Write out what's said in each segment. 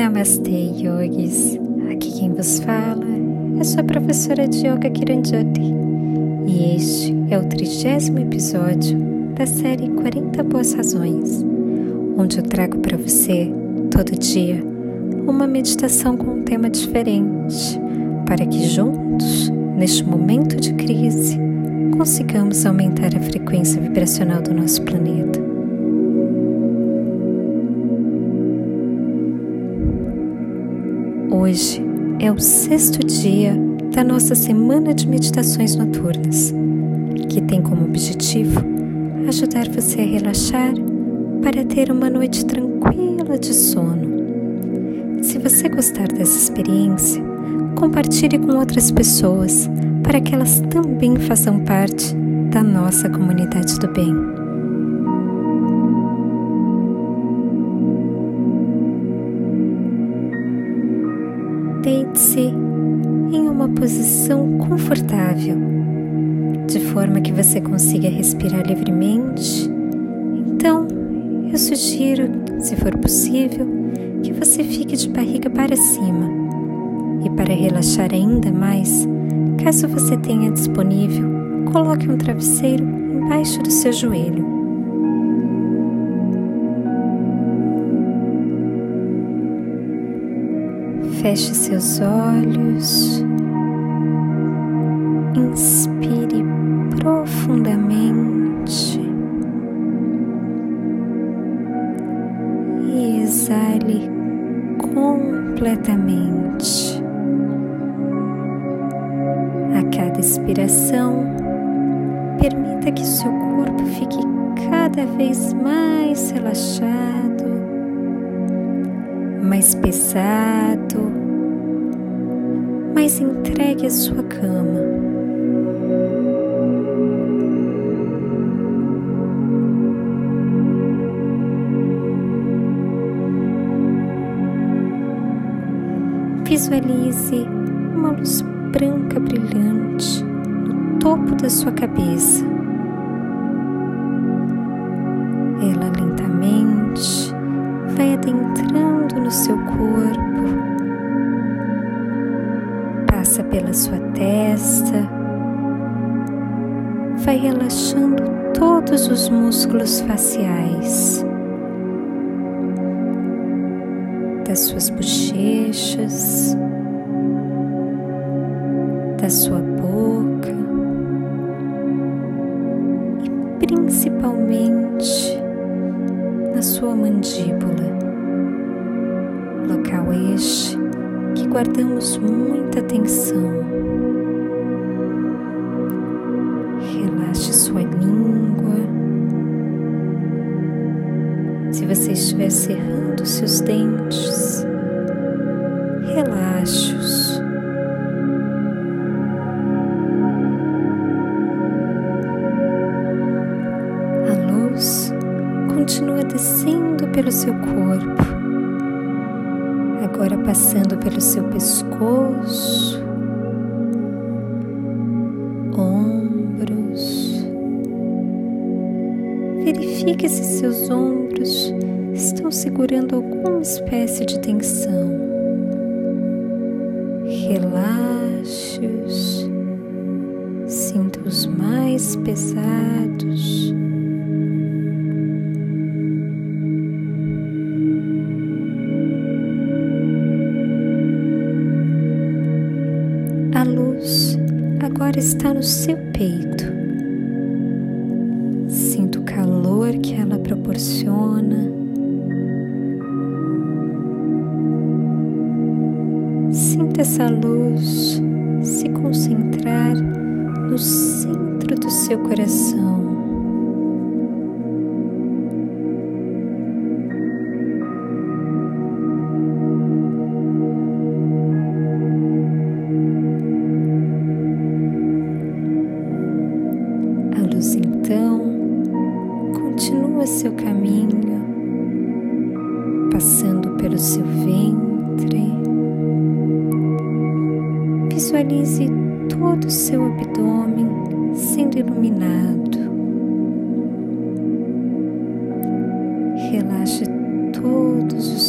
Namastê, yogis. Aqui quem vos fala é sua professora de yoga Kiranjoti. E este é o trigésimo episódio da série 40 Boas Razões, onde eu trago para você, todo dia, uma meditação com um tema diferente, para que juntos, neste momento de crise, consigamos aumentar a frequência vibracional do nosso planeta. Hoje é o sexto dia da nossa semana de meditações noturnas, que tem como objetivo ajudar você a relaxar para ter uma noite tranquila de sono. Se você gostar dessa experiência, compartilhe com outras pessoas para que elas também façam parte da nossa comunidade do bem. Deite-se em uma posição confortável, de forma que você consiga respirar livremente. Então, eu sugiro, se for possível, que você fique de barriga para cima. E para relaxar ainda mais, caso você tenha disponível, coloque um travesseiro embaixo do seu joelho. Feche seus olhos, mais pesado, mais entregue à sua cama. Visualize uma luz branca brilhante no topo da sua cabeça. Seu corpo, passa pela sua testa, vai relaxando todos os músculos faciais, das suas bochechas, da sua boca e principalmente na sua mandíbula, guardamos muita atenção. Relaxe sua língua. Se você estiver cerrando seus dentes, relaxe-os. A luz continua descendo pelo seu corpo, agora passando pelo seu pescoço, ombros. Verifique se seus ombros estão segurando alguma espécie de tensão. Relaxe-os, sinta-os mais pesados. Agora está no seu peito. Sinta o calor que ela proporciona. Sinta essa luz se concentrar no centro do seu coração.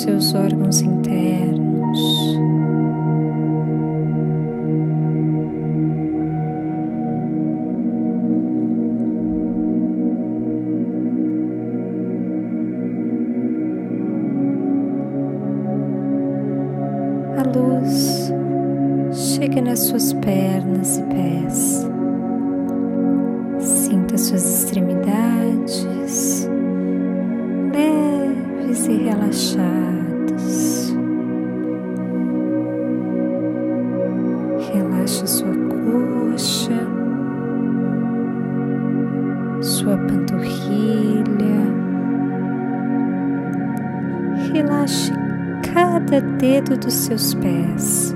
Seus órgãos internos. A luz chega nas suas pernas e pés. Sinta suas extremidades leves e relaxadas. Relaxe sua coxa, sua panturrilha. Relaxe cada dedo dos seus pés.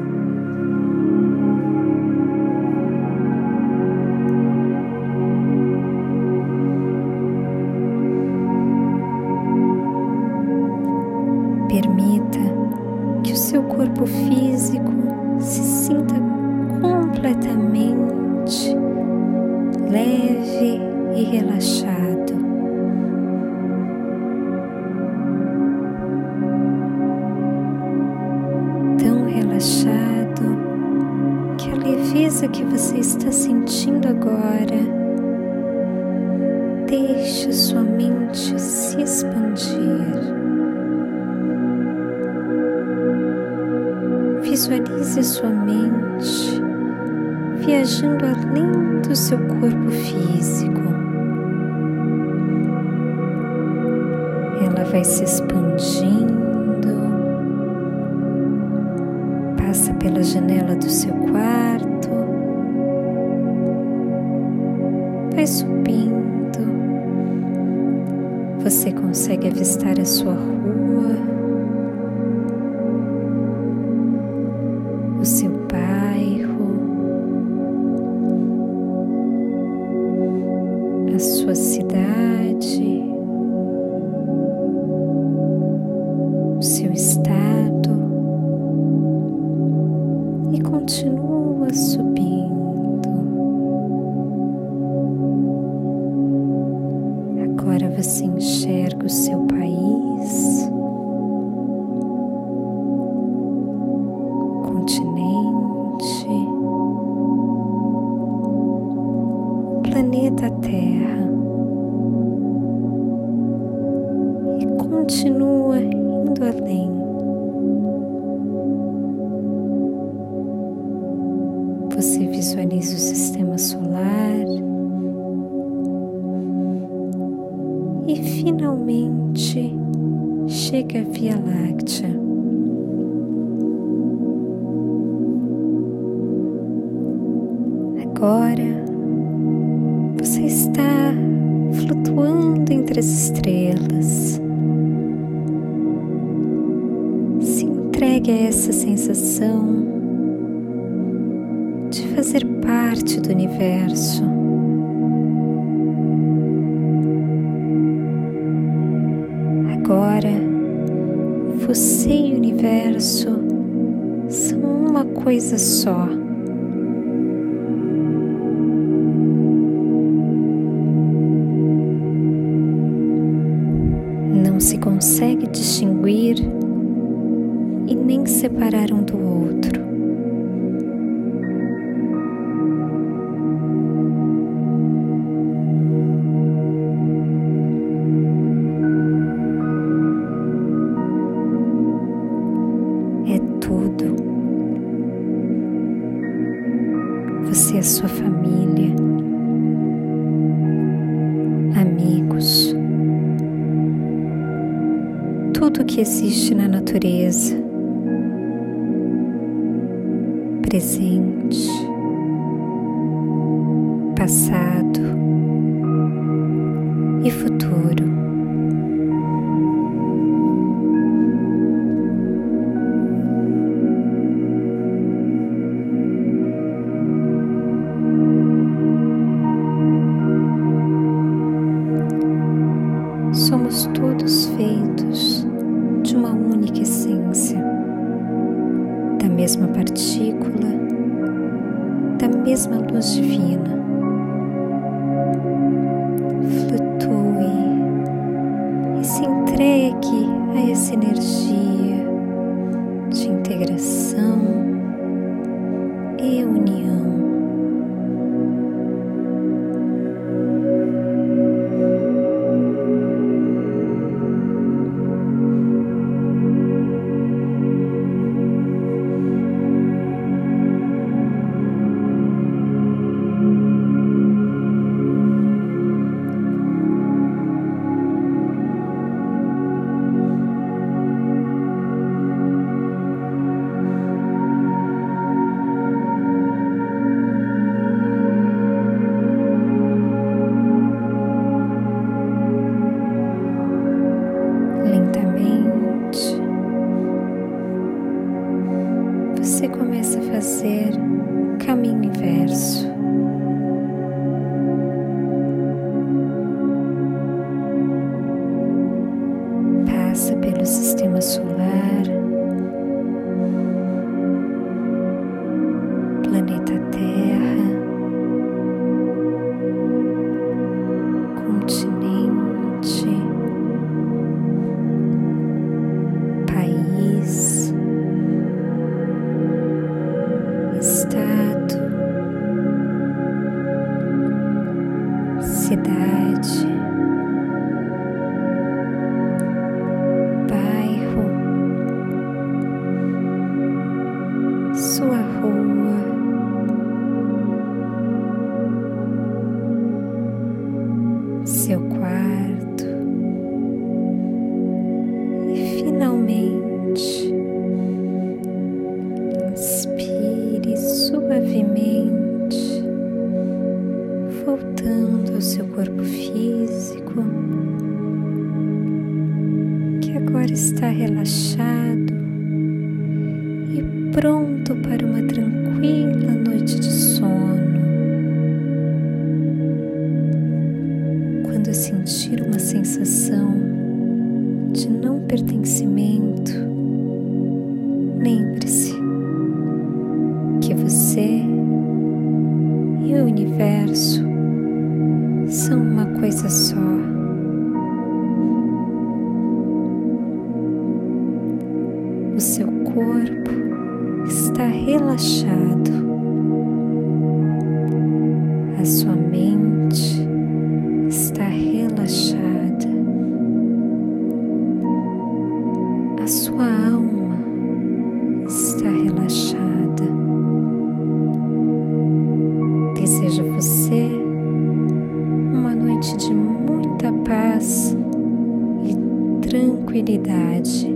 Relaxado. Tão relaxado que a leveza que você está sentindo agora deixa sua mente se expandir. Visualize sua mente viajando além do seu corpo físico. Ela vai se expandindo, passa pela janela do seu quarto, vai subindo. Você consegue avistar a sua rua. Agora você enxerga o seu país. continente, planeta Terra e continua indo além. Você visualiza o sistema solar finalmente chega a Via Láctea. Agora você está flutuando entre as estrelas. Se entregue a essa sensação de fazer parte do universo. Você e o universo são uma coisa só. não se consegue distinguir e nem separar um do outro. Você é sua família, amigos tudo que existe na natureza, presente, passado você começa a fazer caminho inverso. Passa pelo sistema solar, planeta Terra, continente. Relaxado e pronto para uma tranquila noite de sono. quando sentir uma sensação de não pertencimento, lembre-se que você e o universo são uma coisa só. Corpo está relaxado, a sua mente está relaxada, a sua alma está relaxada. Desejo a você uma noite de muita paz e tranquilidade.